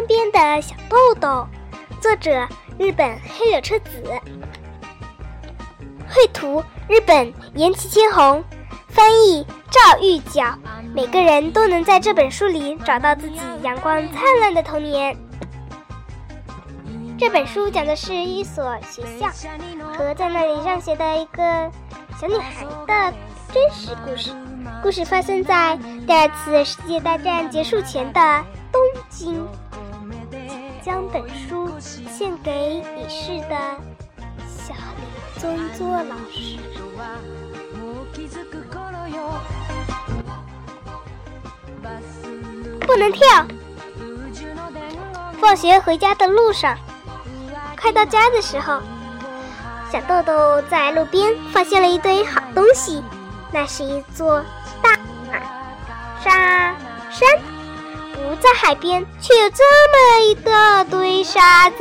窗边的小豆豆，作者日本黑柳彻子，绘图日本岩崎千红，翻译赵玉角。每个人都能在这本书里找到自己阳光灿烂的童年。这本书讲的是一所学校和在那里上学的一个小女孩的真实故事。故事发生在第二次世界大战结束前的东京。将本书献给已逝的小林宗作老师。不能跳。放学回家的路上，快到家的时候，小豆豆在路边发现了一堆好东西，那是一座大沙山。不在海边，却有这么一大堆沙子。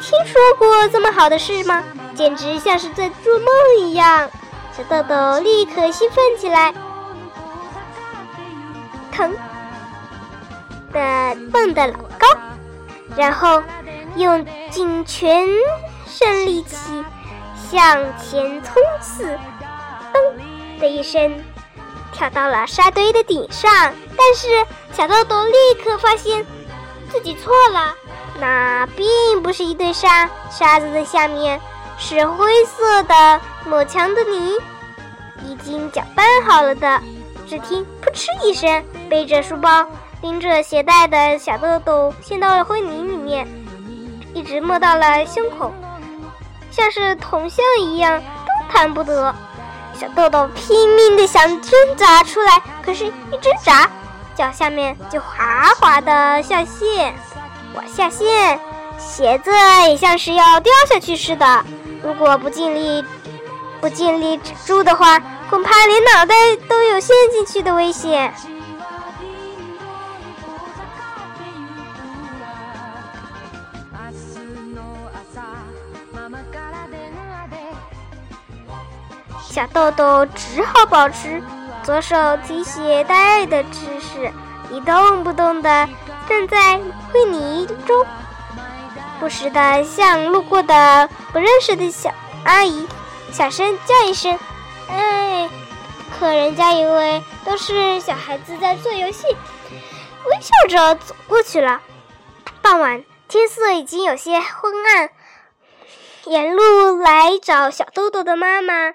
听说过这么好的事吗？简直像是在做梦一样。小豆豆立刻兴奋起来，腾的蹦得老高，然后用尽全身力气向前冲刺，噔的一声。跳到了沙堆的顶上，但是小豆豆立刻发现自己错了，那并不是一堆沙，沙子的下面是灰色的抹墙的泥，已经搅拌好了的。只听“噗嗤”一声，背着书包、拎着鞋带的小豆豆陷到了灰泥里面，一直没到了胸口，像是铜像一样动弹不得。小豆豆拼命的想挣扎出来，可是，一挣扎，脚下面就滑滑的下陷，我下陷，鞋子也像是要掉下去似的。如果不尽力，不尽力止住的话，恐怕连脑袋都有陷进去的危险。小豆豆只好保持左手提鞋带的姿势，一动不动地站在灰泥中，不时地向路过的不认识的小阿姨小声叫一声“哎”，可人家以为都是小孩子在做游戏，微笑着走过去了。傍晚，天色已经有些昏暗，沿路来找小豆豆的妈妈。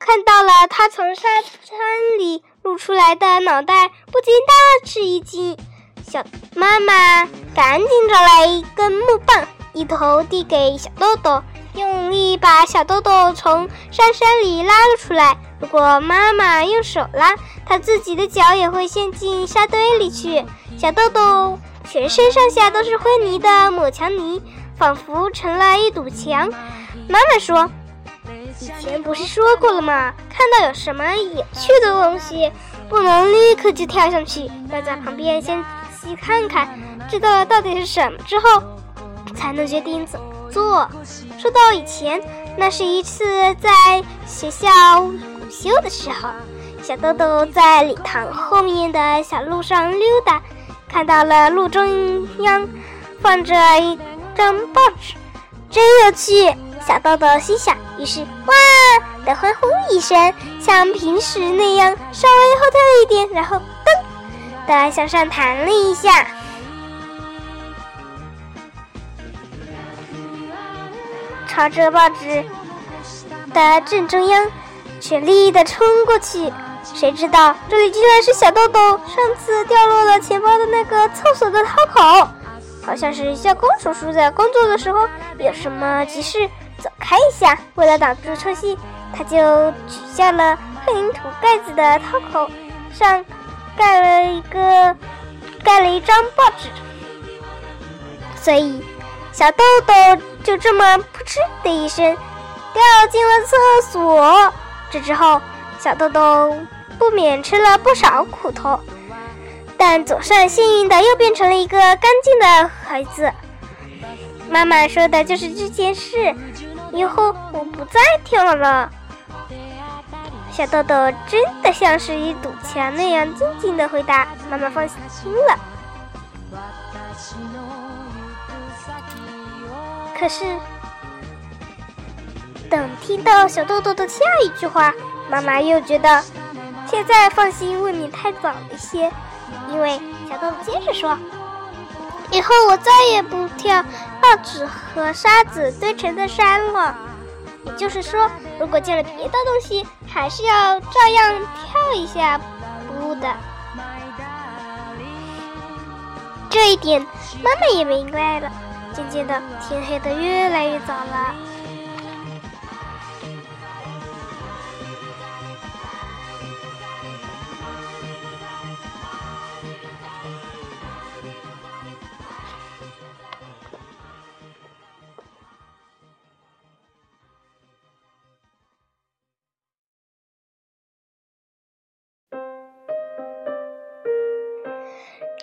看到了他从沙滩里露出来的脑袋，不禁大吃一惊。小妈妈赶紧找来一根木棒，一头递给小豆豆，用力把小豆豆从沙山里拉了出来。如果妈妈用手拉，他自己的脚也会陷进沙堆里去。小豆豆全身上下都是灰泥的抹墙泥，仿佛成了一堵墙。妈妈说。以前不是说过了吗？看到有什么有趣的东西，不能立刻就跳上去，要在旁边先仔细看看，知道到底是什么之后，才能决定怎么做。说到以前，那是一次在学校午休的时候，小豆豆在礼堂后面的小路上溜达，看到了路中央放着一张报纸，真有趣。小豆豆心想，于是哇的欢呼一声，像平时那样稍微后退了一点，然后噔的向上弹了一下，朝着报纸的正中央全力的冲过去。谁知道这里居然是小豆豆上次掉落了钱包的那个厕所的掏口，好像是校工叔叔在工作的时候有什么急事。走开一下！为了挡住抽吸，他就取下了混凝土盖子的套口，上盖了一个盖了一张报纸，所以小豆豆就这么扑哧的一声掉进了厕所。这之后，小豆豆不免吃了不少苦头，但总算幸运的又变成了一个干净的孩子。妈妈说的就是这件事。以后我不再跳了。小豆豆真的像是一堵墙那样静静的回答。妈妈放心了。可是，等听到小豆豆的下一句话，妈妈又觉得现在放心未免太早了一些，因为小豆豆接着说：“以后我再也不跳报纸和沙子堆成的山了。也就是说，如果见了别的东西，还是要照样跳一下不的。”这一点，妈妈也明白了。渐渐的，天黑的越来越早了。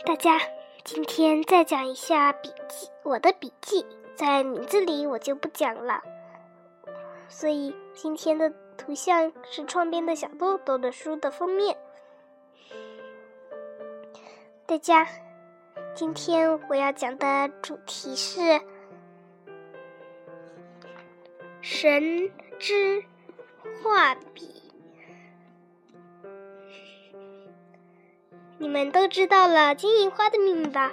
大家。今天再讲一下笔记，我的笔记在名字里我就不讲了，所以今天的图像是窗边的小豆豆的书的封面。大家，今天我要讲的主题是神之画笔。你们都知道了金银花的秘密吧？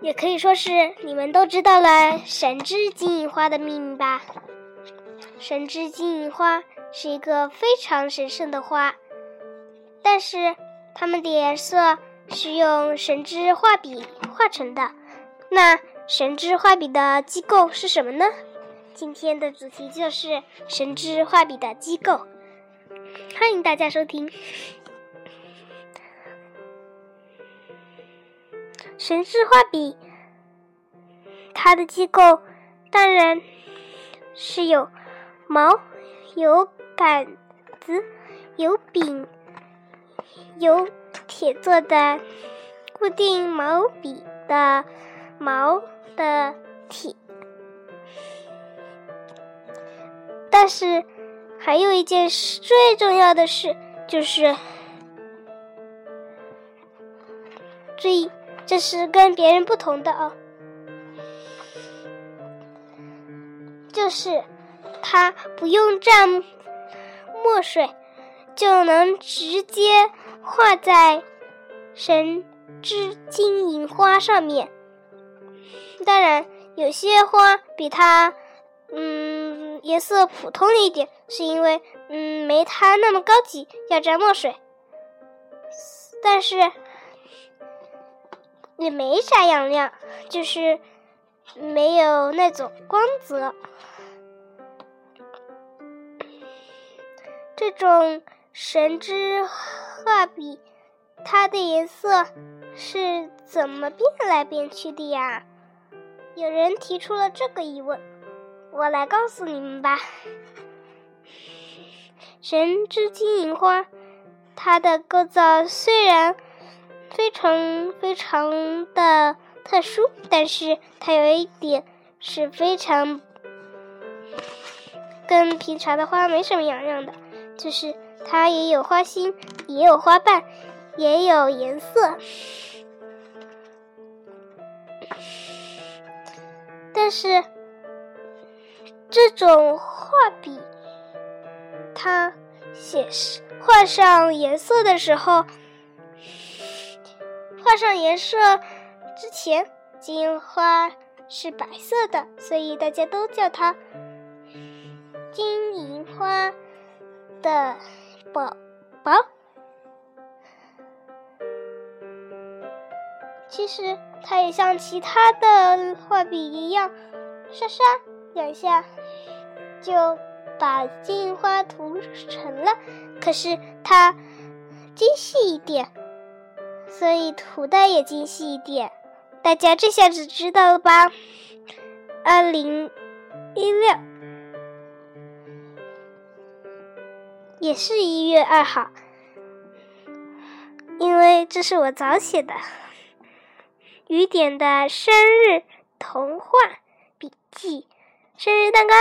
也可以说是你们都知道了神之金银花的秘密吧。神之金银花是一个非常神圣的花，但是它们的颜色是用神之画笔画成的。那神之画笔的机构是什么呢？今天的主题就是神之画笔的机构。欢迎大家收听。神之画笔，它的机构当然是有毛、有杆子、有柄、有铁做的固定毛笔的毛的铁。但是还有一件事，最重要的事就是最。这是跟别人不同的哦，就是它不用蘸墨水，就能直接画在神之金银花上面。当然，有些花比它嗯颜色普通一点，是因为嗯没它那么高级，要蘸墨水。但是。也没啥样亮，就是没有那种光泽。这种神之画笔，它的颜色是怎么变来变去的呀？有人提出了这个疑问，我来告诉你们吧。神之金银花，它的构造虽然。非常非常的特殊，但是它有一点是非常跟平常的花没什么两样的，就是它也有花心，也有花瓣，也有颜色。但是这种画笔，它写画上颜色的时候。画上颜色之前，金花是白色的，所以大家都叫它金银花的宝宝。其实它也像其他的画笔一样，刷刷两下就把金银花涂成了。可是它精细一点。所以涂的也精细一点，大家这下子知道了吧？二零一六，也是一月二号，因为这是我早写的。雨点的生日童话笔记，生日蛋糕。